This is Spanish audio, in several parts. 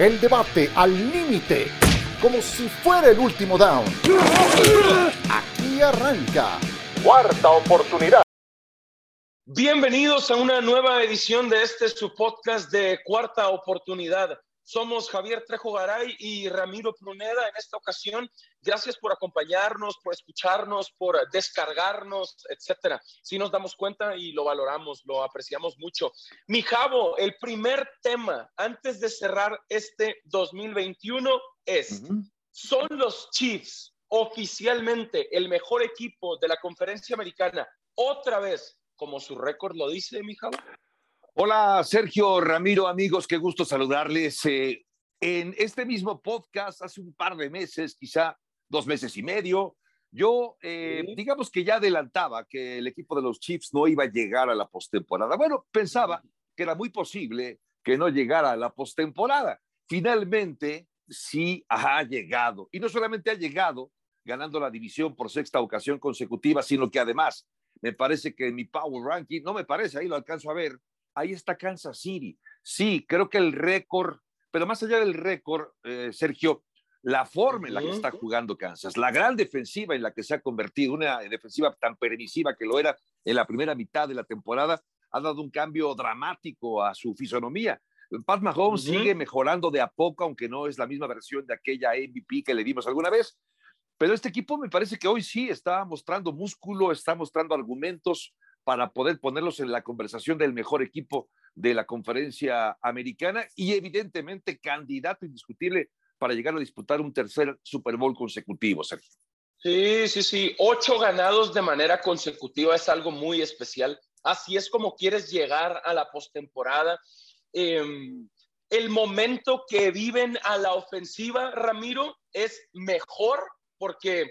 El debate al límite, como si fuera el último down. Aquí arranca. Cuarta oportunidad. Bienvenidos a una nueva edición de este su podcast de Cuarta Oportunidad. Somos Javier Trejo Garay y Ramiro Pruneda en esta ocasión. Gracias por acompañarnos, por escucharnos, por descargarnos, etcétera. Si nos damos cuenta y lo valoramos, lo apreciamos mucho. Mi Javo, el primer tema antes de cerrar este 2021 es, ¿son los Chiefs oficialmente el mejor equipo de la conferencia americana otra vez, como su récord lo dice, mi Javo? Hola, Sergio Ramiro, amigos, qué gusto saludarles. Eh, en este mismo podcast, hace un par de meses, quizá dos meses y medio, yo, eh, digamos que ya adelantaba que el equipo de los Chiefs no iba a llegar a la postemporada. Bueno, pensaba que era muy posible que no llegara a la postemporada. Finalmente, sí ha llegado. Y no solamente ha llegado ganando la división por sexta ocasión consecutiva, sino que además me parece que en mi Power Ranking, no me parece, ahí lo alcanzo a ver, ahí está Kansas City. Sí, creo que el récord, pero más allá del récord, eh, Sergio, la forma en la que está jugando Kansas, la gran defensiva en la que se ha convertido, una defensiva tan permisiva que lo era en la primera mitad de la temporada, ha dado un cambio dramático a su fisonomía. Pat Mahomes sigue mejorando de a poco, aunque no es la misma versión de aquella MVP que le dimos alguna vez. Pero este equipo me parece que hoy sí está mostrando músculo, está mostrando argumentos, para poder ponerlos en la conversación del mejor equipo de la conferencia americana y evidentemente candidato indiscutible para llegar a disputar un tercer Super Bowl consecutivo, Sergio. Sí, sí, sí. Ocho ganados de manera consecutiva es algo muy especial. Así es como quieres llegar a la postemporada. Em, el momento que viven a la ofensiva, Ramiro, es mejor porque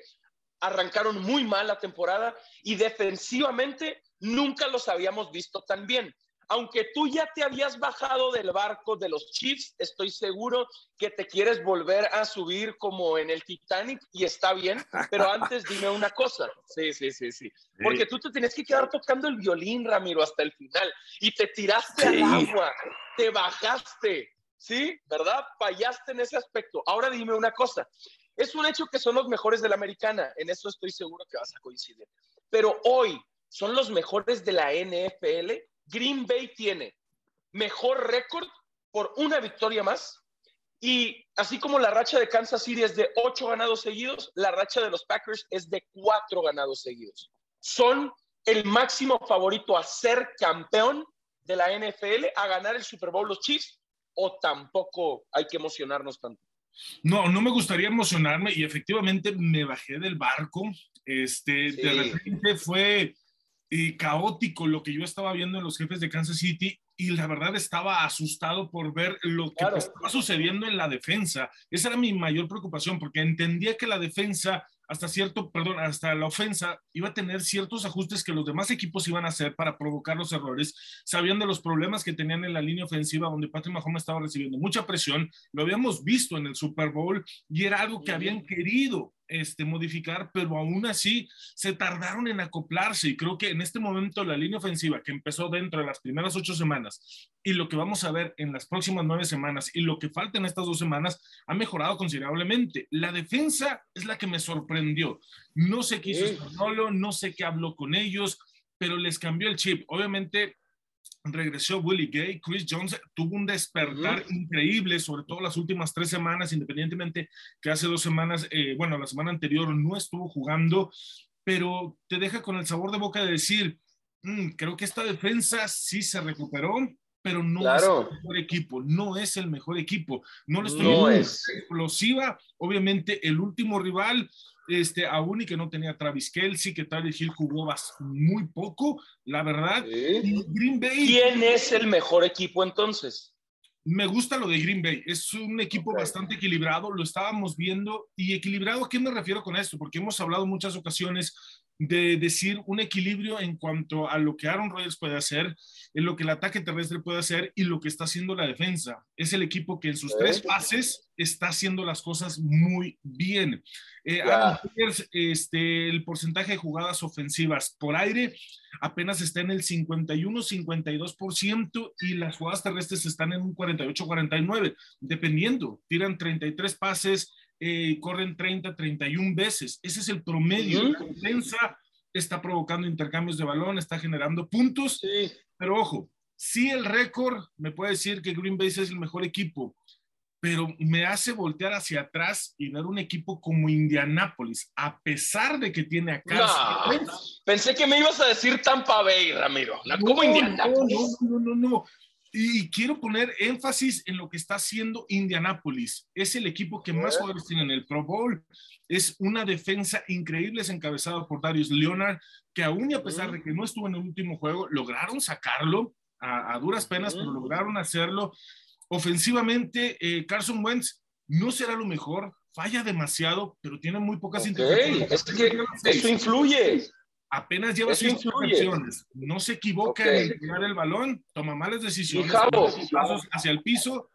arrancaron muy mal la temporada y defensivamente nunca los habíamos visto tan bien. Aunque tú ya te habías bajado del barco de los Chiefs, estoy seguro que te quieres volver a subir como en el Titanic y está bien, pero antes dime una cosa. Sí, sí, sí, sí. Porque tú te tenías que quedar tocando el violín, Ramiro, hasta el final y te tiraste al agua, te bajaste, ¿sí? ¿Verdad? Fallaste en ese aspecto. Ahora dime una cosa. Es un hecho que son los mejores de la americana, en eso estoy seguro que vas a coincidir. Pero hoy, son los mejores de la NFL. Green Bay tiene mejor récord por una victoria más. Y así como la racha de Kansas City es de ocho ganados seguidos, la racha de los Packers es de cuatro ganados seguidos. Son el máximo favorito a ser campeón de la NFL, a ganar el Super Bowl los Chiefs, o tampoco hay que emocionarnos tanto. No, no me gustaría emocionarme y efectivamente me bajé del barco. Este, de repente fue y caótico lo que yo estaba viendo en los jefes de Kansas City y la verdad estaba asustado por ver lo que estaba sucediendo en la defensa. Esa era mi mayor preocupación porque entendía que la defensa hasta cierto, perdón, hasta la ofensa iba a tener ciertos ajustes que los demás equipos iban a hacer para provocar los errores. Sabían de los problemas que tenían en la línea ofensiva donde Patrick Mahomes estaba recibiendo mucha presión. Lo habíamos visto en el Super Bowl y era algo que habían querido este, modificar, pero aún así se tardaron en acoplarse y creo que en este momento la línea ofensiva que empezó dentro de las primeras ocho semanas y lo que vamos a ver en las próximas nueve semanas y lo que falta en estas dos semanas ha mejorado considerablemente. La defensa es la que me sorprendió. No sé qué hizo Solo, no sé qué habló con ellos, pero les cambió el chip. Obviamente regresó Willie Gay, Chris Jones tuvo un despertar increíble, sobre todo las últimas tres semanas, independientemente que hace dos semanas, eh, bueno, la semana anterior no estuvo jugando, pero te deja con el sabor de boca de decir, mm, creo que esta defensa sí se recuperó, pero no es el mejor equipo, no es el mejor equipo, no lo estoy no es. explosiva, obviamente el último rival este, aún y que no tenía Travis Kelsey, que Tyler Hill jugó muy poco, la verdad. Green Bay. ¿Quién es el mejor equipo entonces? Me gusta lo de Green Bay, es un equipo bastante equilibrado, lo estábamos viendo. ¿Y equilibrado a qué me refiero con esto? Porque hemos hablado muchas ocasiones de decir un equilibrio en cuanto a lo que Aaron Rodgers puede hacer, en lo que el ataque terrestre puede hacer y lo que está haciendo la defensa. Es el equipo que en sus tres pases está haciendo las cosas muy bien. Eh, Aaron Rodgers, este, el porcentaje de jugadas ofensivas por aire apenas está en el 51-52% y las jugadas terrestres están en un 48-49, dependiendo. Tiran 33 pases, eh, corren 30, 31 veces. Ese es el promedio. La defensa está provocando intercambios de balón, está generando puntos. Pero ojo, si el récord me puede decir que Green Bay es el mejor equipo, pero me hace voltear hacia atrás y ver un equipo como Indianápolis, a pesar de que tiene acá. pensé que me ibas a decir Tampa Bay, Ramiro. como Indianápolis. No, no, no, no. Y quiero poner énfasis en lo que está haciendo Indianapolis. Es el equipo que más jugadores tiene en el Pro Bowl. Es una defensa increíble, es encabezado por Darius Leonard, que aún y a pesar de que no estuvo en el último juego, lograron sacarlo a, duras penas, pero lograron hacerlo. Ofensivamente, eh, Carson Wentz no será lo mejor, falla demasiado, pero tiene muy pocas okay. Es que eso influye apenas lleva sus intercepciones, no se equivoca en tirar el balón, toma malas decisiones, pasos hacia el piso,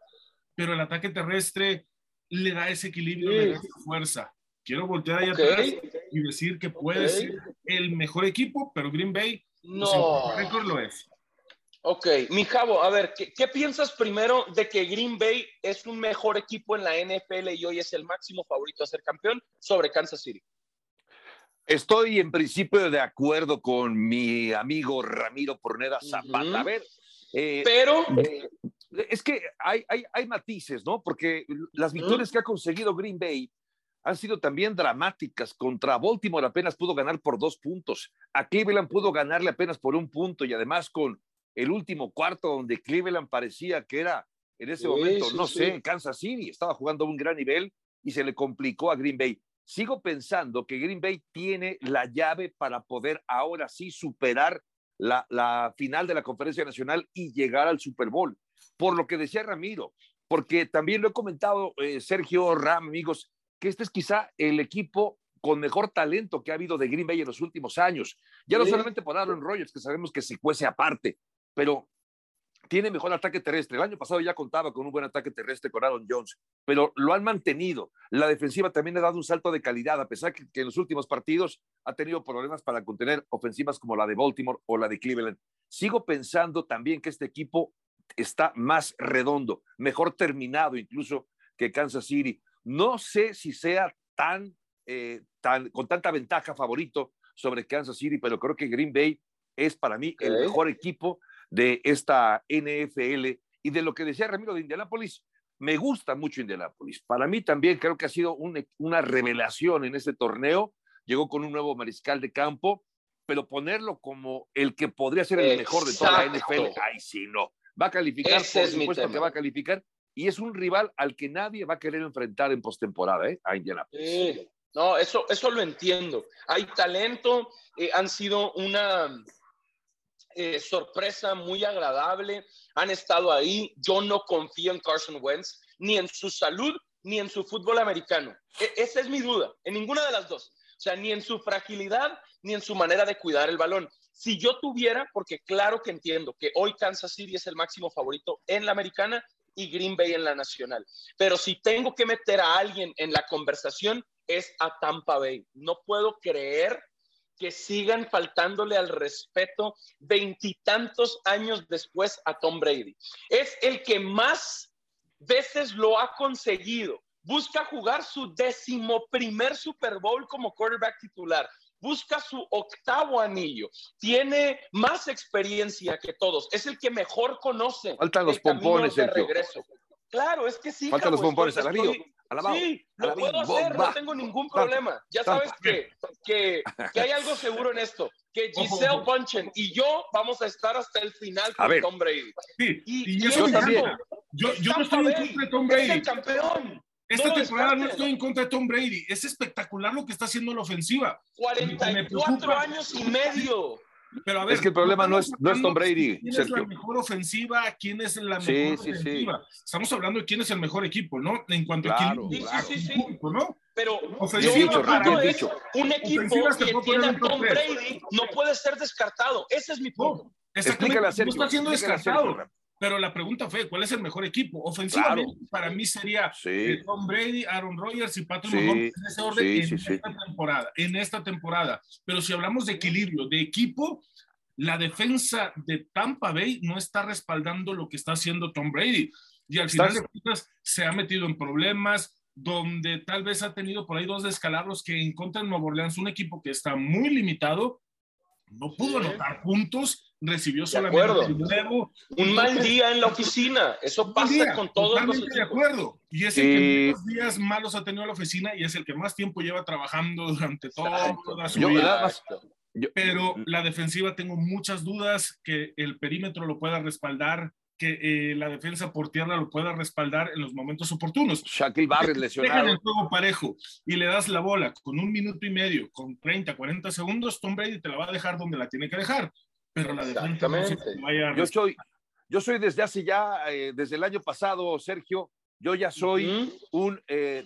pero el ataque terrestre le da ese equilibrio, le da esa fuerza. Quiero voltear ahí atrás y decir que puede ser el mejor equipo, pero Green Bay no. récord lo es. Ok, mi Javo, a ver, ¿qué, ¿qué, piensas primero de que Green Bay es un mejor equipo en la NFL y hoy es el máximo favorito a ser campeón sobre Kansas City? Estoy en principio de acuerdo con mi amigo Ramiro Porneda Zapata. A ver, eh, pero eh, es que hay, hay, hay, matices, ¿no? Porque las victorias que ha conseguido Green Bay han sido también dramáticas. Contra Baltimore apenas pudo ganar por dos puntos. A Cleveland pudo ganarle apenas por un punto y además con el último cuarto donde Cleveland parecía que era en ese momento, no sé, Kansas City, estaba jugando a un gran nivel y se le complicó a Green Bay sigo pensando que Green Bay tiene la llave para poder ahora sí superar la, final de la conferencia nacional y llegar al Super Bowl. Por lo que decía Ramiro, porque también lo he comentado eh, Sergio Ram, amigos, que este es quizá el equipo con mejor talento que ha habido de Green Bay en los últimos años. Ya no solamente por Aaron Rodgers, que sabemos que se cuece aparte, pero tiene mejor ataque terrestre. El año pasado ya contaba con un buen ataque terrestre con Aaron Jones, pero lo han mantenido. La defensiva también ha dado un salto de calidad, a pesar que, que, en los últimos partidos ha tenido problemas para contener ofensivas como la de Baltimore o la de Cleveland. Sigo pensando también que este equipo está más redondo, mejor terminado incluso que Kansas City. No sé si sea tan, eh, tan con tanta ventaja favorito sobre Kansas City, pero creo que Green Bay es para mí el mejor equipo de esta NFL y de lo que decía Ramiro de Indianápolis. Me gusta mucho Indianápolis. Para mí también creo que ha sido una revelación en este torneo. Llegó con un nuevo mariscal de campo, pero ponerlo como el que podría ser el mejor de toda la NFL, ay, sí, no. Va a calificar, por supuesto que va a calificar, y es un rival al que nadie va a querer enfrentar en postemporada, ¿eh? A Indianapolis. No, eso, eso lo entiendo. Hay talento, eh, han sido una, eh, sorpresa muy agradable. Han estado ahí. Yo no confío en Carson Wentz, ni en su salud, ni en su fútbol americano. E, esa es mi duda, en ninguna de las dos. O sea, ni en su fragilidad, ni en su manera de cuidar el balón. Si yo tuviera, porque claro que entiendo que hoy Kansas City es el máximo favorito en la americana y Green Bay en la nacional. Pero si tengo que meter a alguien en la conversación, es a Tampa Bay. No puedo creer que sigan faltándole al respeto veintitantos años después a Tom Brady. Es el que más veces lo ha conseguido. Busca jugar su décimo primer Super Bowl como quarterback titular. Busca su octavo anillo. Tiene más experiencia que todos. Es el que mejor conoce. Faltan los pompones, de regreso. Claro, es que sí. Faltan los pompones, sí, lo puedo hacer, no tengo ningún problema. Ya sabes que, que, que, hay algo seguro en esto, que Giselle Bunchen y yo vamos a estar hasta el final con Tom Brady. Sí, y, yo también. Yo, yo no estoy en contra de Tom Brady. Es el campeón. Esta temporada no estoy en contra de Tom Brady. Es espectacular lo que está haciendo la ofensiva. 44 años y medio. Pero a ver, es que el problema no es, no es Tom Brady. ¿Quién es la mejor ofensiva? ¿Quién es la mejor sí, defensiva? Sí, Estamos hablando de quién es el mejor equipo, ¿no? En cuanto a quién sí, sí, sí, ¿no? Pero ofensiva, para es un equipo que tiene a Tom Brady no puede ser descartado. Ese es mi punto. No, exactamente, no está siendo descartado. Pero la pregunta fue, ¿cuál es el mejor equipo? Ofensivamente, para mí sería eh, Tom Brady, Aaron Rodgers y Patrick Mahomes en ese orden en esta temporada, en esta temporada. Pero si hablamos de equilibrio, de equipo, la defensa de Tampa Bay no está respaldando lo que está haciendo Tom Brady. Y al final de cuentas se ha metido en problemas, donde tal vez ha tenido por ahí dos descalabros que en contra de Nuevo Orleans, un equipo que está muy limitado, no pudo anotar puntos, recibió solamente nuevo. Un mal día en la oficina, eso pasa con todos los equipos. de acuerdo. Y es el que más días malos ha tenido la oficina y es el que más tiempo lleva trabajando durante toda su vida. Pero la defensiva tengo muchas dudas que el perímetro lo pueda respaldar, que eh, la defensa por tierra lo pueda respaldar en los momentos oportunos. Shaquille Barrett lesionado. Dejan el juego parejo y le das la bola con un minuto y medio, con 30, 40 segundos, Tom Brady te la va a dejar donde la tiene que dejar. Pero la defensa no Yo soy, yo soy desde hace ya, eh, desde el año pasado, Sergio, yo ya soy un eh,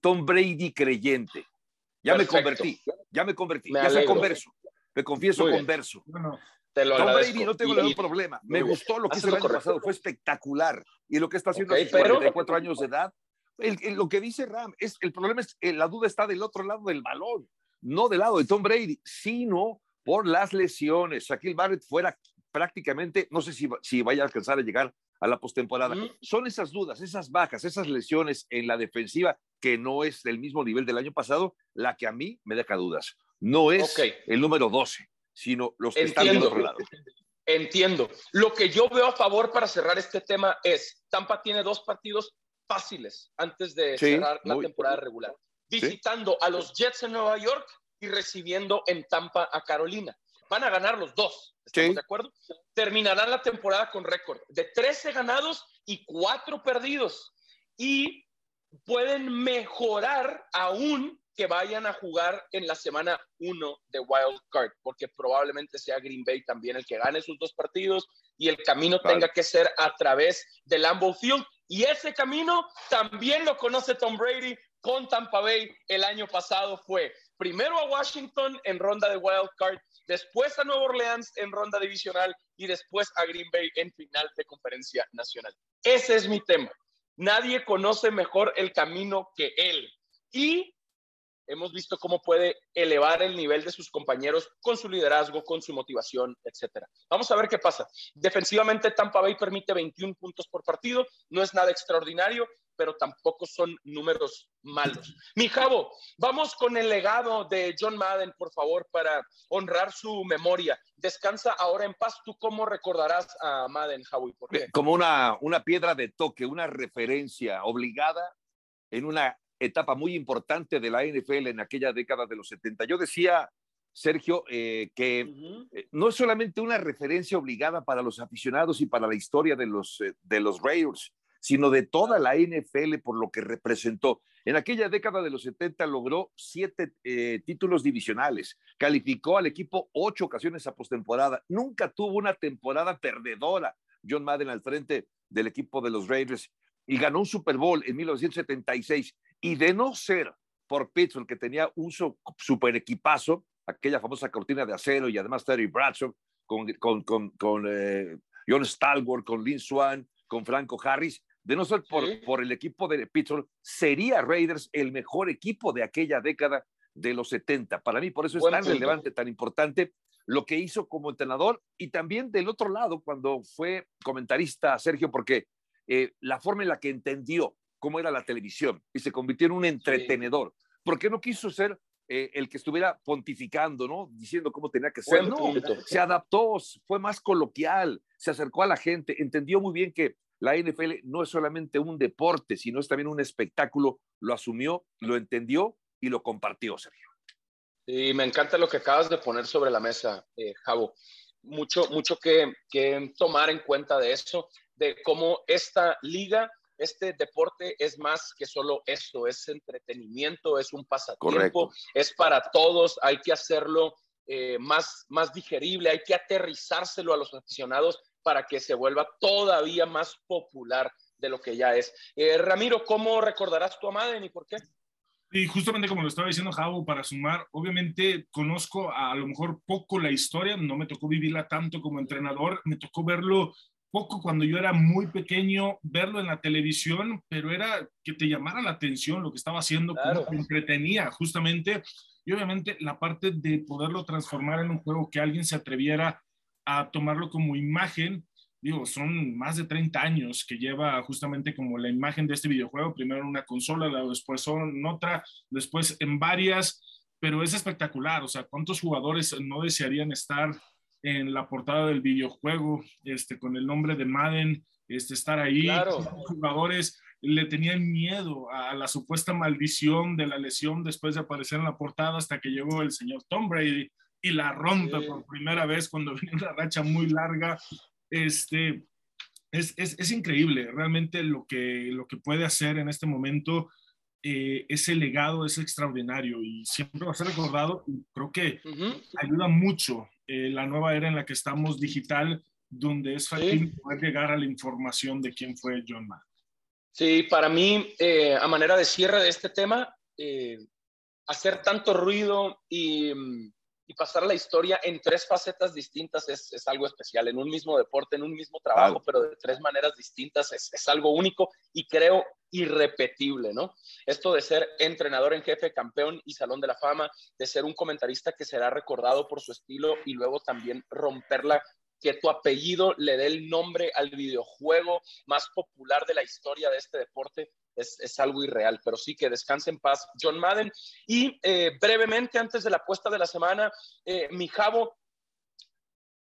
Tom Brady creyente. Ya me convertí, ya me convertí, ya soy converso, me confieso converso. No, te lo Tom Brady no tengo ningún problema. Me gustó lo que hizo el año pasado, fue espectacular. Y lo que está haciendo okay, a sus 44 años de edad. lo que dice Ram, es, el problema es que la duda está del otro lado del balón, no del lado de Tom Brady, sino por las lesiones. Shaquille Barrett fuera prácticamente, no sé si, si vaya a alcanzar a llegar a la postemporada. Son esas dudas, esas bajas, esas lesiones en la defensiva que no es del mismo nivel del año pasado, la que a mí me deja dudas. No es el número 12 sino los que están del otro lado. Entiendo. Lo que yo veo a favor para cerrar este tema es, Tampa tiene dos partidos fáciles antes de cerrar la temporada regular. Visitando a los Jets en Nueva York y recibiendo en Tampa a Carolina. Van a ganar los dos, ¿estamos de acuerdo? Terminarán la temporada con récord de 13 ganados y 4 perdidos. Y pueden mejorar aún que vayan a jugar en la semana 1 de Wild Card, porque probablemente sea Green Bay también el que gane sus dos partidos y el camino tenga que ser a través del Lambeau Field. Y ese camino también lo conoce Tom Brady con Tampa Bay el año pasado. Fue primero a Washington en ronda de Wild Card, después a Nueva Orleans en ronda divisional y después a Green Bay en final de conferencia nacional. Ese es mi tema. Nadie conoce mejor el camino que él. Y hemos visto cómo puede elevar el nivel de sus compañeros con su liderazgo, con su motivación, etcétera. Vamos a ver qué pasa. Defensivamente, Tampa Bay permite 21 puntos por partido, no es nada extraordinario, pero tampoco son números malos. Mi Javo, vamos con el legado de John Madden, por favor, para honrar su memoria. Descansa ahora en paz. ¿Tú cómo recordarás a Madden, Javo? Como una, una piedra de toque, una referencia obligada en una etapa muy importante de la NFL en aquella década de los 70. Yo decía, Sergio, eh, que eh, no es solamente una referencia obligada para los aficionados y para la historia de los, eh, de los Raiders, sino de toda la NFL por lo que representó. En aquella década de los 70 logró siete títulos divisionales, calificó al equipo ocho ocasiones a postemporada, nunca tuvo una temporada perdedora. John Madden al frente del equipo de los Raiders y ganó un Super Bowl en 1976. Y de no ser por Pittsburgh, que tenía un super equipazo, aquella famosa cortina de acero y además Terry Bradshaw, con, con, con, con eh, John Stalwart, con Lynn Swan, con Franco Harris, de no ser por, por el equipo de Pittsburgh, sería Raiders el mejor equipo de aquella década de los 70. Para mí, por eso es tan relevante, tan importante lo que hizo como entrenador y también del otro lado, cuando fue comentarista, Sergio, porque eh, la forma en la que entendió cómo era la televisión y se convirtió en un entretenedor. ¿Por qué no quiso ser eh, el que estuviera pontificando, ¿no? Diciendo cómo tenía que ser. No, se adaptó, fue más coloquial, se acercó a la gente, entendió muy bien que la NFL no es solamente un deporte, sino es también un espectáculo. Lo asumió, lo entendió y lo compartió, Sergio. Y me encanta lo que acabas de poner sobre la mesa, eh, Javo. Mucho, mucho que, que tomar en cuenta de eso, de cómo esta liga este deporte es más que solo esto, es entretenimiento, es un pasatiempo, es para todos, hay que hacerlo eh, más, más digerible, hay que aterrizárselo a los aficionados para que se vuelva todavía más popular de lo que ya es. Eh, Ramiro, ¿cómo recordarás tu a y por qué? Y justamente como lo estaba diciendo Javo, para sumar, obviamente conozco a, a, lo mejor poco la historia, no me tocó vivirla tanto como entrenador, me tocó verlo poco cuando yo era muy pequeño, verlo en la televisión, pero era que te llamara la atención lo que estaba haciendo, claro. me entretenía justamente, y obviamente la parte de poderlo transformar en un juego que alguien se atreviera a tomarlo como imagen, digo, son más de 30 años que lleva justamente como la imagen de este videojuego, primero en una consola, después en otra, después en varias, pero es espectacular, o sea, ¿cuántos jugadores no desearían estar en la portada del videojuego, este, con el nombre de Madden, este, estar ahí. Claro. Los jugadores le tenían miedo a la supuesta maldición de la lesión después de aparecer en la portada hasta que llegó el señor Tom Brady y la rompe Sí. por primera vez cuando venía una racha muy larga. Este, es, es, es increíble realmente lo que, lo que puede hacer en este momento. eh, ese legado es extraordinario y siempre va a ser recordado. y Creo que Ujú. ayuda mucho eh, la nueva era en la que estamos digital, donde es fácil poder llegar a la información de quién fue John Madden. Sí, para mí, eh, a manera de cierre de este tema, eh, hacer tanto ruido y, mm, y pasar la historia en tres facetas distintas es, es algo especial, en un mismo deporte, en un mismo trabajo, Claro. pero de tres maneras distintas es, es algo único y creo irrepetible, ¿no? Esto de ser entrenador en jefe, campeón y salón de la fama, de ser un comentarista que será recordado por su estilo y luego también romperla que tu apellido le dé el nombre al videojuego más popular de la historia de este deporte es, es algo irreal, pero sí que descanse en paz John Madden. Y eh, brevemente, antes de la apuesta de la semana, eh, mi Javo,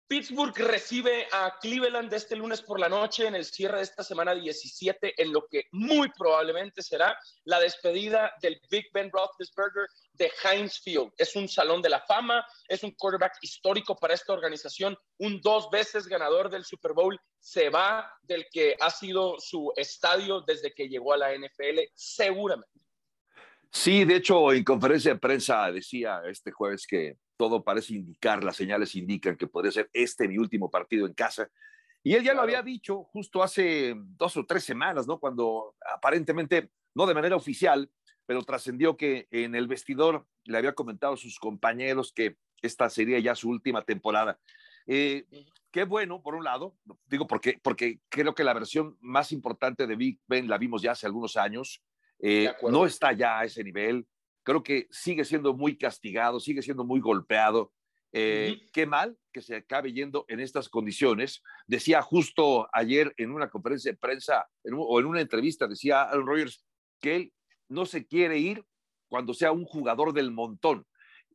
Pittsburgh recibe a Cleveland este lunes por la noche en el cierre de esta semana 17, en lo que muy probablemente será la despedida del Big Ben Roethlisberger de Heinz Field. Es un salón de la fama, es un quarterback histórico para esta organización, un dos veces ganador del Super Bowl, se va del que ha sido su estadio desde que llegó a la NFL, seguramente. Sí, de hecho, en conferencia de prensa decía este jueves que todo parece indicar, las señales indican que podría ser este mi último partido en casa. Y él ya lo había dicho justo hace dos o tres semanas, ¿no? Cuando aparentemente, no de manera oficial, pero trascendió que en el vestidor le había comentado a sus compañeros que esta sería ya su última temporada. Eh, qué bueno, por un lado, digo porque, porque creo que la versión más importante de Big Ben la vimos ya hace algunos años. Eh, no está ya a ese nivel. Creo que sigue siendo muy castigado, sigue siendo muy golpeado. Eh, Ujú. Qué mal que se acabe yendo en estas condiciones. Decía justo ayer en una conferencia de prensa en un- o en una entrevista, decía Aaron Rodgers que él no se quiere ir cuando sea un jugador del montón.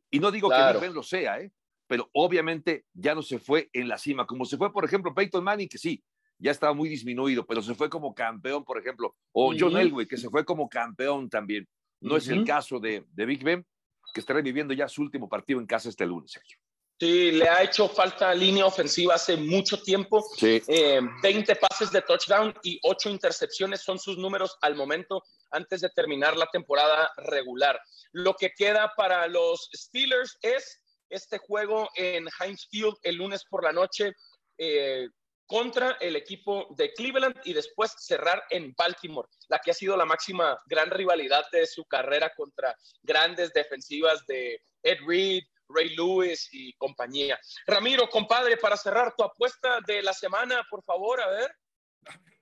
Y no digo Claro. que Ben lo sea, ¿eh? pero obviamente ya no se fue en la cima, como se fue, por ejemplo, Peyton Manning, que sí, ya estaba muy disminuido, pero se fue como campeón, por ejemplo, o John. Elway, que se fue como campeón también. No es el caso de, de Big Ben, que estará viviendo ya su último partido en casa este lunes, Sergio. Sí, le ha hecho falta línea ofensiva hace mucho tiempo. Sí. Eh, 20 pases de touchdown y 8 intercepciones son sus números al momento antes de terminar la temporada regular. Lo que queda para los Steelers es este juego en Heinz Field el lunes por la noche eh, contra el equipo de Cleveland y después cerrar en Baltimore, la que ha sido la máxima gran rivalidad de su carrera contra grandes defensivas de Ed Reed, Ray Lewis y compañía. Ramiro, compadre, para cerrar tu apuesta de la semana, por favor, a ver.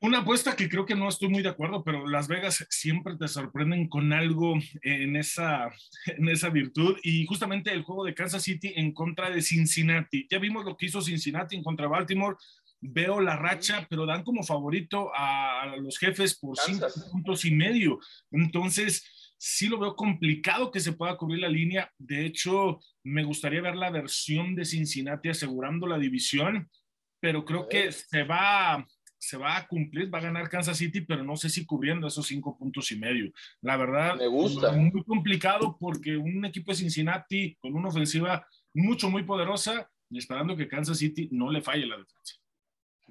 Una apuesta que creo que no estoy muy de acuerdo, pero Las Vegas siempre te sorprenden con algo en esa, en esa virtud. Y justamente el juego de Kansas City en contra de Cincinnati. Ya vimos lo que hizo Cincinnati en contra de Baltimore. Veo la racha, pero dan como favorito a los jefes por cinco puntos y medio. Entonces, sí lo veo complicado que se pueda cubrir la línea. De hecho, me gustaría ver la versión de Cincinnati asegurando la división, pero creo que se va, se va a cumplir, va a ganar Kansas City, pero no sé si cubriendo esos cinco puntos y medio. La verdad, Me gusta. muy complicado porque un equipo de Cincinnati con una ofensiva mucho, muy poderosa y esperando que Kansas City no le falle la defensa.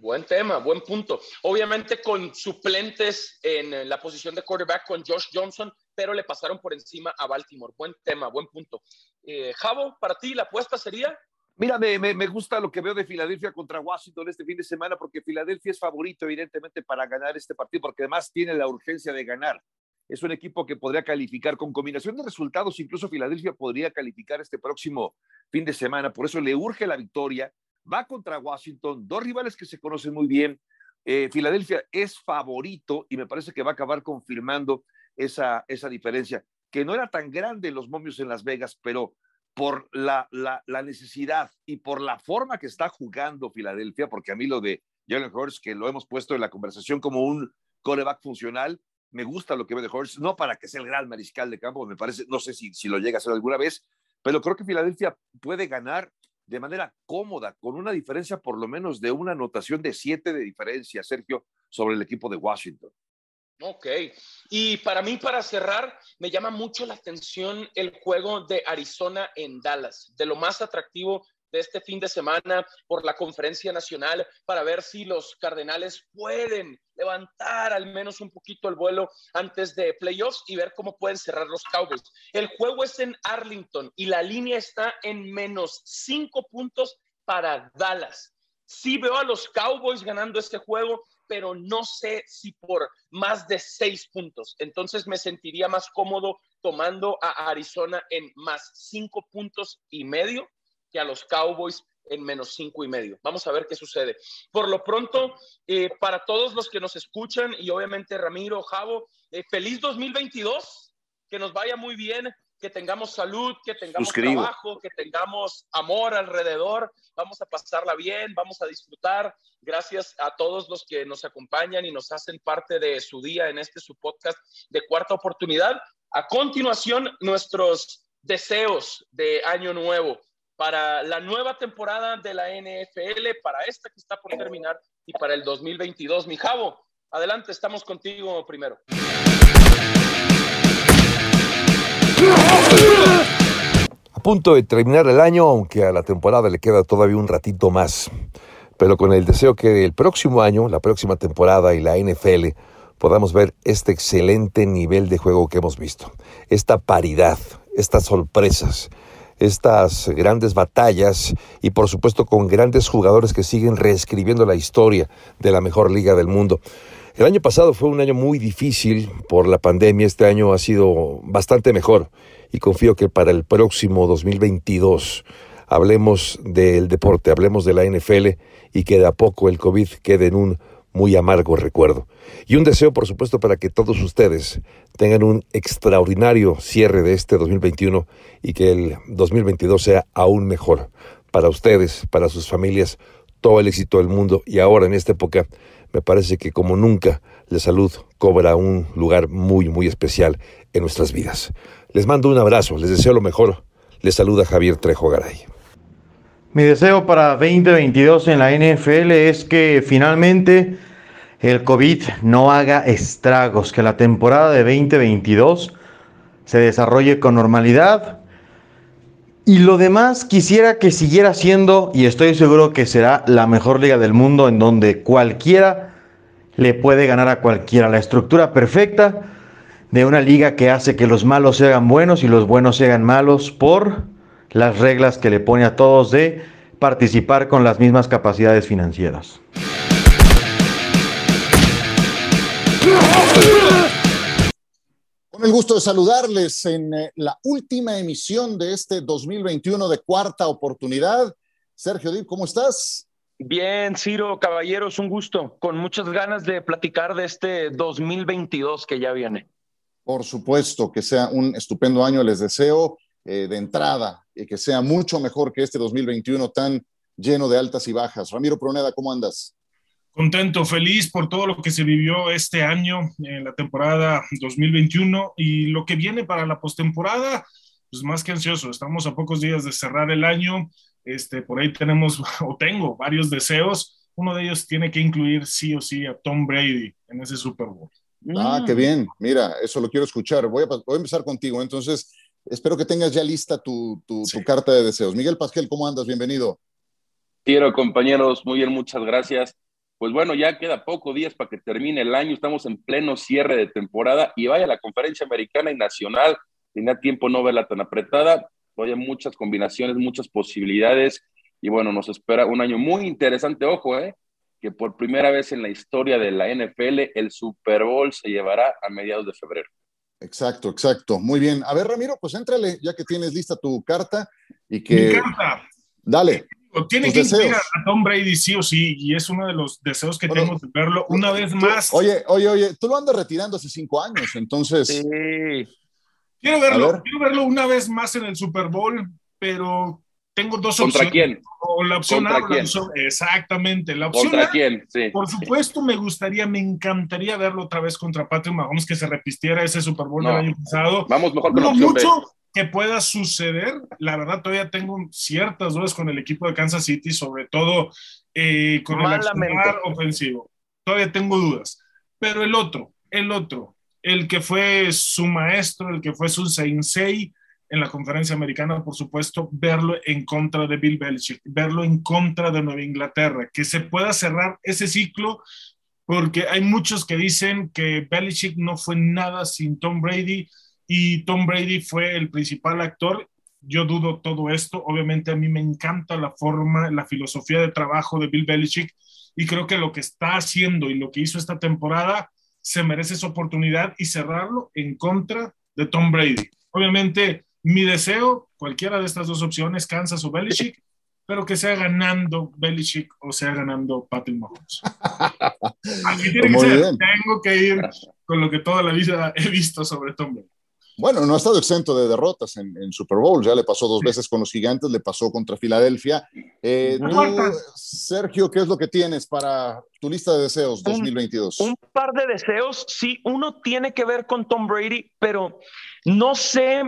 Buen tema, buen punto. Obviamente con suplentes en la posición de quarterback con Josh Johnson, pero le pasaron por encima a Baltimore. Buen tema, buen punto. Eh, Javo, para ti la apuesta sería... Mira, me, me, gusta lo que veo de Filadelfia contra Washington este fin de semana, porque Filadelfia es favorito, evidentemente, para ganar este partido, porque además tiene la urgencia de ganar. Es un equipo que podría calificar con combinación de resultados, incluso Filadelfia podría calificar este próximo fin de semana, por eso le urge la victoria. Va contra Washington, dos rivales que se conocen muy bien. Eh, Filadelfia es favorito y me parece que va a acabar confirmando esa, esa diferencia, que no era tan grande los momios en Las Vegas, pero por la, la, necesidad y por la forma que está jugando Filadelfia, porque a mí lo de Jalen Hurts, que lo hemos puesto en la conversación como un coreback funcional, me gusta lo que ve de Hurts, no para que sea el gran mariscal de campo, me parece, no sé si, si lo llega a ser alguna vez, pero creo que Filadelfia puede ganar de manera cómoda, con una diferencia por lo menos de una anotación de siete de diferencia, Sergio, sobre el equipo de Washington. Ok. Y para mí, para cerrar, me llama mucho la atención el juego de Arizona en Dallas, de lo más atractivo de este fin de semana por la conferencia nacional para ver si los Cardenales pueden levantar al menos un poquito el vuelo antes de playoffs y ver cómo pueden cerrar los Cowboys. El juego es en Arlington y la línea está en menos cinco puntos para Dallas. Sí veo a los Cowboys ganando este juego, pero no sé si por más de seis puntos. Entonces me sentiría más cómodo tomando a Arizona en más cinco puntos y medio que a los Cowboys en menos cinco y medio. Vamos a ver qué sucede. Por lo pronto, eh, para todos los que nos escuchan y obviamente Ramiro, Javo, eh, feliz 2022, que nos vaya muy bien que tengamos salud, que tengamos trabajo, que tengamos amor alrededor. Vamos a pasarla bien, vamos a disfrutar. Gracias a todos los que nos acompañan y nos hacen parte de su día en este su podcast de cuarta oportunidad. A continuación, nuestros deseos de año nuevo para la nueva temporada de la NFL, para esta que está por terminar y para el 2022. Mi Javo, adelante, estamos contigo primero. A punto de terminar el año, aunque a la temporada le queda todavía un ratito más, pero con el deseo que el próximo año, la próxima temporada y la NFL podamos ver este excelente nivel de juego que hemos visto, esta paridad, estas sorpresas, estas grandes batallas y por supuesto con grandes jugadores que siguen reescribiendo la historia de la mejor liga del mundo. El año pasado fue un año muy difícil por la pandemia, este año ha sido bastante mejor y confío que para el próximo 2022 hablemos del deporte, hablemos de la NFL y que de a poco el COVID quede en un muy amargo recuerdo. Y un deseo, por supuesto, para que todos ustedes tengan un extraordinario cierre de este 2021 y que el 2022 sea aún mejor para ustedes, para sus familias, todo el éxito del mundo y ahora en esta época me parece que como nunca la salud cobra un lugar muy, muy especial en nuestras vidas. Les mando un abrazo, les deseo lo mejor. Les saluda Javier Trejo Garay. Mi deseo para 2022 en la NFL es que finalmente el COVID no haga estragos, que la temporada de 2022 se desarrolle con normalidad. Y lo demás quisiera que siguiera siendo, y estoy seguro que será la mejor liga del mundo en donde cualquiera le puede ganar a cualquiera. La estructura perfecta de una liga que hace que los malos se hagan buenos y los buenos se hagan malos por las reglas que le pone a todos de participar con las mismas capacidades financieras. Con el gusto de saludarles en eh, la última emisión de este 2021 de cuarta oportunidad. Sergio Dib, ¿cómo estás? Bien, Ciro, caballeros, un gusto, con muchas ganas de platicar de este 2022 que ya viene. Por supuesto, que sea un estupendo año, les deseo eh, de entrada y que sea mucho mejor que este 2021 tan lleno de altas y bajas. Ramiro Proneda, ¿cómo andas? Contento, feliz por todo lo que se vivió este año en la temporada 2021 y lo que viene para la postemporada, pues más que ansioso. Estamos a pocos días de cerrar el año este, por ahí tenemos o tengo varios deseos. Uno de ellos tiene que incluir sí o sí a Tom Brady en ese Super Bowl. Ah, qué bien. Mira, eso lo quiero escuchar. Voy a, voy a empezar contigo. Entonces, espero que tengas ya lista tu, tu, carta de deseos. Miguel Pasquel, ¿cómo andas? Bienvenido. Quiero, compañeros. Muy bien, muchas gracias. Pues bueno, ya queda poco días para que termine el año. Estamos en pleno cierre de temporada y vaya la conferencia americana y nacional. Tenía tiempo no verla tan apretada todavía muchas combinaciones, muchas posibilidades. Y bueno, nos espera un año muy interesante. Ojo, ¿eh? que por primera vez en la historia de la NFL el Super Bowl se llevará a mediados de febrero. Exacto, exacto. Muy bien. A ver, Ramiro, pues éntrale, ya que tienes lista tu carta y que. Mi carta. Dale. Tiene que ir a Tom Brady sí o sí, y es uno de los deseos que tengo de verlo una vez más. Oye, oye, oye, tú lo andas retirando hace cinco años, entonces. Sí. Quiero verlo, quiero verlo una vez más en el Super Bowl, pero tengo dos ¿Contra opciones. quién? O la opción A, la opción, exactamente. La opción ¿Contra quién? Sí. Por supuesto, me gustaría, me encantaría verlo otra vez contra Patrick Mahomes, que se repitiera ese Super Bowl del año pasado. Vamos mejor con Lo la opción mucho B. que pueda suceder, la verdad todavía tengo ciertas dudas con el equipo de Kansas City, sobre todo eh, con Malamente. el accionar ofensivo. Todavía tengo dudas. Pero el otro, el otro, el que fue su maestro, el que fue su sensei, en la conferencia americana, por supuesto, verlo en contra de Bill Belichick, verlo en contra de Nueva Inglaterra, que se pueda cerrar ese ciclo, porque hay muchos que dicen que Belichick no fue nada sin Tom Brady y Tom Brady fue el principal actor. Yo dudo todo esto. Obviamente a mí me encanta la forma, la filosofía de trabajo de Bill Belichick y creo que lo que está haciendo y lo que hizo esta temporada se merece esa oportunidad y cerrarlo en contra de Tom Brady. Obviamente mi deseo, cualquiera de estas dos opciones, Kansas o Belichick, pero que sea ganando Belichick o sea ganando Patrick Mahomes. Así tiene que Muy ser. bien. Tengo que ir con lo que toda la vida he visto sobre Tom Brady. Bueno, no ha estado exento de derrotas en, en Super Bowl. Ya le pasó dos veces con los Gigantes, le pasó contra Filadelfia. Eh, tú. Sergio, ¿qué es lo que tienes para tu lista de deseos 2022? Un par de deseos, sí, uno tiene que ver con Tom Brady, pero no sé.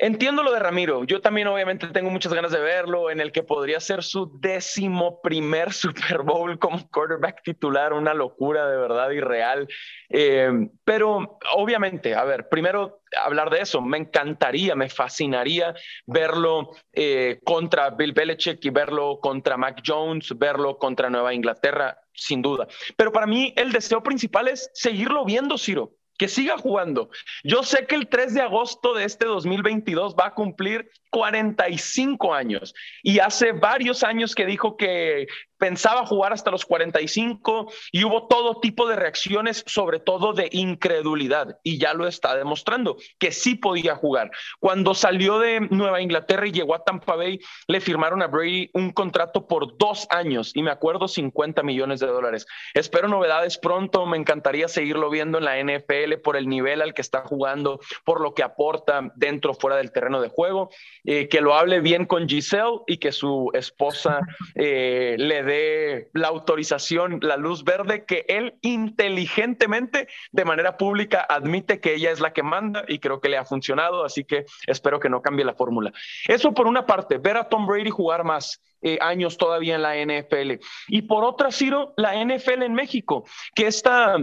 Entiendo lo de Ramiro. Yo también, obviamente, tengo muchas ganas de verlo en el que podría ser su décimo primer Super Bowl como quarterback titular. Una locura de verdad irreal. Eh, pero, obviamente, a ver, primero hablar de eso. Me encantaría, me fascinaría verlo eh, contra Bill Belichick y verlo contra Mac Jones, verlo contra Nueva Inglaterra, sin duda. Pero para mí, el deseo principal es seguirlo viendo, Ciro que siga jugando. Yo sé que el 3 de agosto de este 2022 va a cumplir 45 años y hace varios años que dijo que pensaba jugar hasta los 45 y hubo todo tipo de reacciones, sobre todo de incredulidad y ya lo está demostrando que sí podía jugar. Cuando salió de Nueva Inglaterra y llegó a Tampa Bay, le firmaron a Brady un contrato por dos años y me acuerdo 50 millones de dólares. Espero novedades pronto, me encantaría seguirlo viendo en la NFL por el nivel al que está jugando, por lo que aporta dentro fuera del terreno de juego, eh, que lo hable bien con Giselle y que su esposa eh, le dé la autorización, la luz verde, que él inteligentemente, de manera pública, admite que ella es la que manda y creo que le ha funcionado, así que espero que no cambie la fórmula. Eso por una parte, ver a Tom Brady jugar más. eh, años todavía en la NFL. Y por otra, Ciro, la NFL en México, que está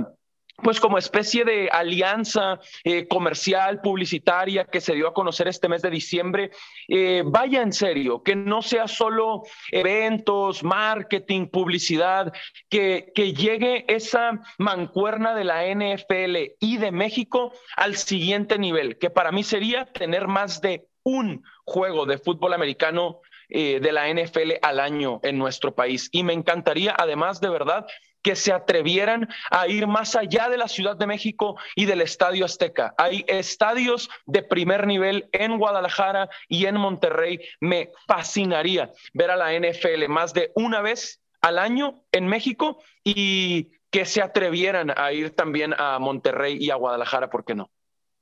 pues como especie de alianza eh, comercial, publicitaria que se dio a conocer este mes de diciembre, eh, vaya en serio, que no sea solo eventos, marketing, publicidad, que, que llegue esa mancuerna de la NFL y de México al siguiente nivel, que para mí sería tener más de un juego de fútbol americano eh, de la NFL al año en nuestro país. Y me encantaría, además, de verdad, que se atrevieran a ir más allá de la Ciudad de México y del Estadio Azteca. Hay estadios de primer nivel en Guadalajara y en Monterrey. Me fascinaría ver a la NFL más de una vez al año en México y que se atrevieran a ir también a Monterrey y a Guadalajara, ¿por qué no?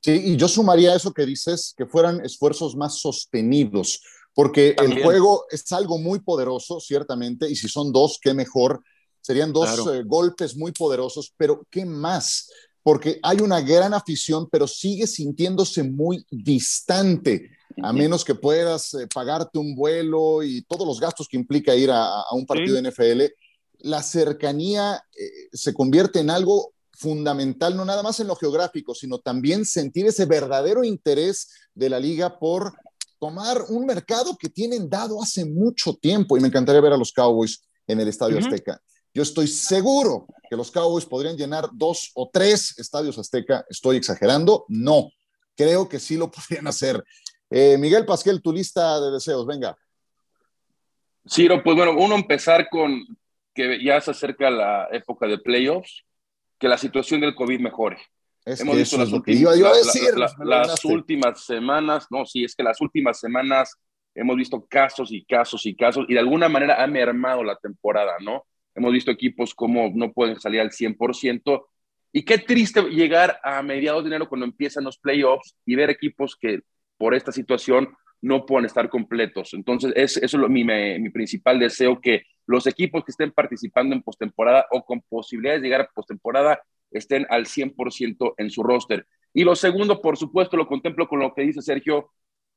Sí, y yo sumaría eso que dices, que fueran esfuerzos más sostenidos, porque También. el juego es algo muy poderoso, ciertamente, y si son dos, qué mejor. Serían dos Claro. eh, golpes muy poderosos, pero ¿qué más? Porque hay una gran afición, pero sigue sintiéndose muy distante, a menos que puedas eh, pagarte un vuelo y todos los gastos que implica ir a, a un partido Sí. de NFL. La cercanía eh, se convierte en algo fundamental, no nada más en lo geográfico, sino también sentir ese verdadero interés de la liga por tomar un mercado que tienen dado hace mucho tiempo. Y me encantaría ver a los Cowboys en el Estadio. Azteca. Yo estoy seguro que los Cowboys podrían llenar dos o tres estadios Azteca. ¿Estoy exagerando? No. Creo que sí lo podrían hacer. Eh, Miguel Pasquel, tu lista de deseos, venga. Ciro, pues bueno, uno empezar con que ya se acerca la época de playoffs, que la situación del COVID mejore. Hemos visto las, últimas, las últimas semanas, no, sí, es que las últimas semanas hemos visto casos y casos y casos y de alguna manera ha mermado la temporada, ¿no? Hemos visto equipos como no pueden salir al 100%. Y qué triste llegar a mediados de enero cuando empiezan los playoffs y ver equipos que por esta situación no pueden estar completos. Entonces, es, eso es mi, mi, principal deseo, que los equipos que estén participando en postemporada o con posibilidades de llegar a postemporada estén al 100% en su roster. Y lo segundo, por supuesto, lo contemplo con lo que dice Sergio,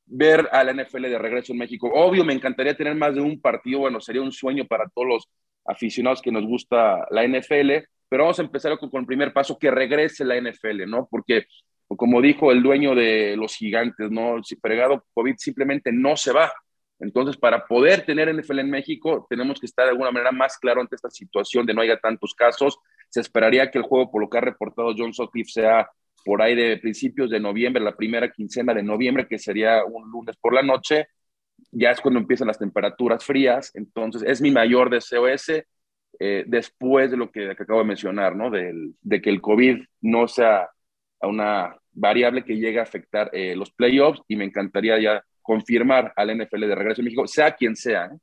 ver a la NFL de regreso en México. Obvio, me encantaría tener más de un partido, bueno, sería un sueño para todos los aficionados que nos gusta la NFL, pero vamos a empezar con, el primer paso, que regrese la NFL, ¿no? Porque, como dijo el dueño de los gigantes, ¿no? Si fregado COVID simplemente no se va. Entonces, para poder tener NFL en México, tenemos que estar de alguna manera más claro ante esta situación de no haya tantos casos. Se esperaría que el juego, por lo que ha reportado John Sutcliffe, sea por ahí de principios de noviembre, la primera quincena de noviembre, que sería un lunes por la noche, ya es cuando empiezan las temperaturas frías, entonces es mi mayor deseo ese, eh, después de lo que, acabo de mencionar, ¿no? De, de, que el COVID no sea una variable que llegue a afectar eh, los playoffs y me encantaría ya confirmar al NFL de regreso en México, sea quien sea. ¿eh?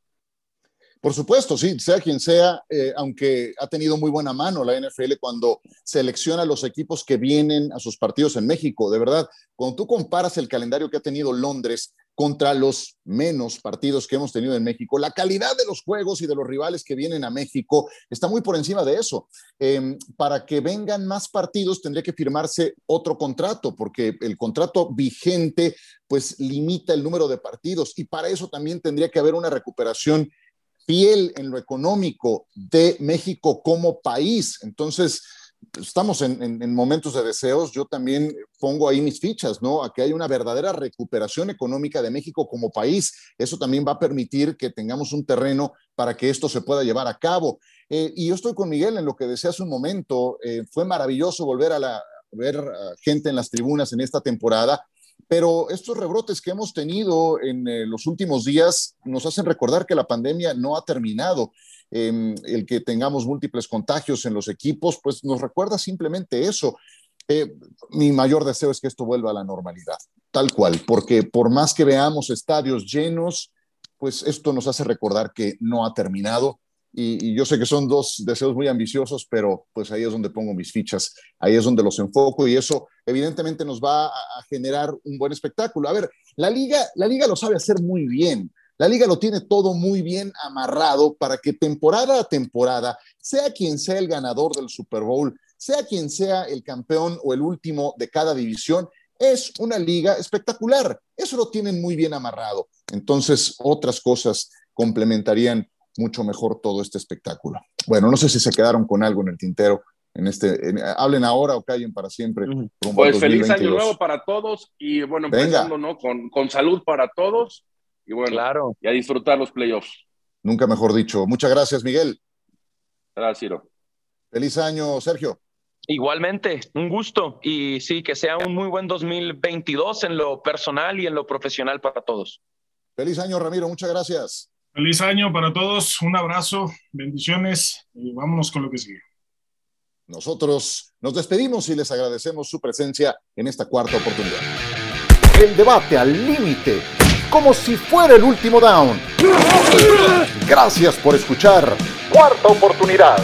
Por supuesto, sí, sea quien sea, eh, aunque ha tenido muy buena mano la NFL cuando selecciona los equipos que vienen a sus partidos en México. De verdad, cuando tú comparas el calendario que ha tenido Londres contra los menos partidos que hemos tenido en México, la calidad de los juegos y de los rivales que vienen a México está muy por encima de eso. Em, para que vengan más partidos tendría que firmarse otro contrato, porque el contrato vigente pues limita el número de partidos y para eso también tendría que haber una recuperación fiel en lo económico de México como país. Entonces, estamos en, momentos de deseos, yo también pongo ahí mis fichas, ¿no? A que haya una verdadera recuperación económica de México como país. Eso también va a permitir que tengamos un terreno para que esto se pueda llevar a cabo. Eh, y yo estoy con Miguel en lo que decía hace un momento. Eh, fue maravilloso volver a ver gente en las tribunas en esta temporada pero estos rebrotes que hemos tenido en eh, los últimos días nos hacen recordar que la pandemia no ha terminado. Em, el que tengamos múltiples contagios en los equipos, pues nos recuerda simplemente eso. Eh, mi mayor deseo es que esto vuelva a la normalidad, tal cual, porque por más que veamos estadios llenos, pues esto nos hace recordar que no ha terminado y, yo sé que son dos deseos muy ambiciosos, pero pues ahí es donde pongo mis fichas, ahí es donde los enfoco y eso evidentemente nos va a, generar un buen espectáculo. A ver, la liga, la liga lo sabe hacer muy bien. La liga lo tiene todo muy bien amarrado para que temporada a temporada, sea quien sea el ganador del Super Bowl, sea quien sea el campeón o el último de cada división, es una liga espectacular. Eso lo tienen muy bien amarrado. Entonces, otras cosas complementarían mucho mejor todo este espectáculo. Bueno, no sé si se quedaron con algo en el tintero. En este, hablen ahora o callen para siempre. Pues feliz año nuevo para todos y bueno, empezando ¿no? con, con salud para todos y bueno, claro. y a disfrutar los playoffs. Nunca mejor dicho. Muchas gracias, Miguel. Gracias, Ciro. Feliz año, Sergio. Igualmente, un gusto y sí, que sea un muy buen 2022 en lo personal y en lo profesional para todos. Feliz año, Ramiro, muchas gracias. Feliz año para todos, un abrazo, bendiciones y vámonos con lo que sigue. Nosotros nos despedimos y les agradecemos su presencia en esta cuarta oportunidad. El debate al límite, como si fuera el último down. Gracias por escuchar Cuarta Oportunidad.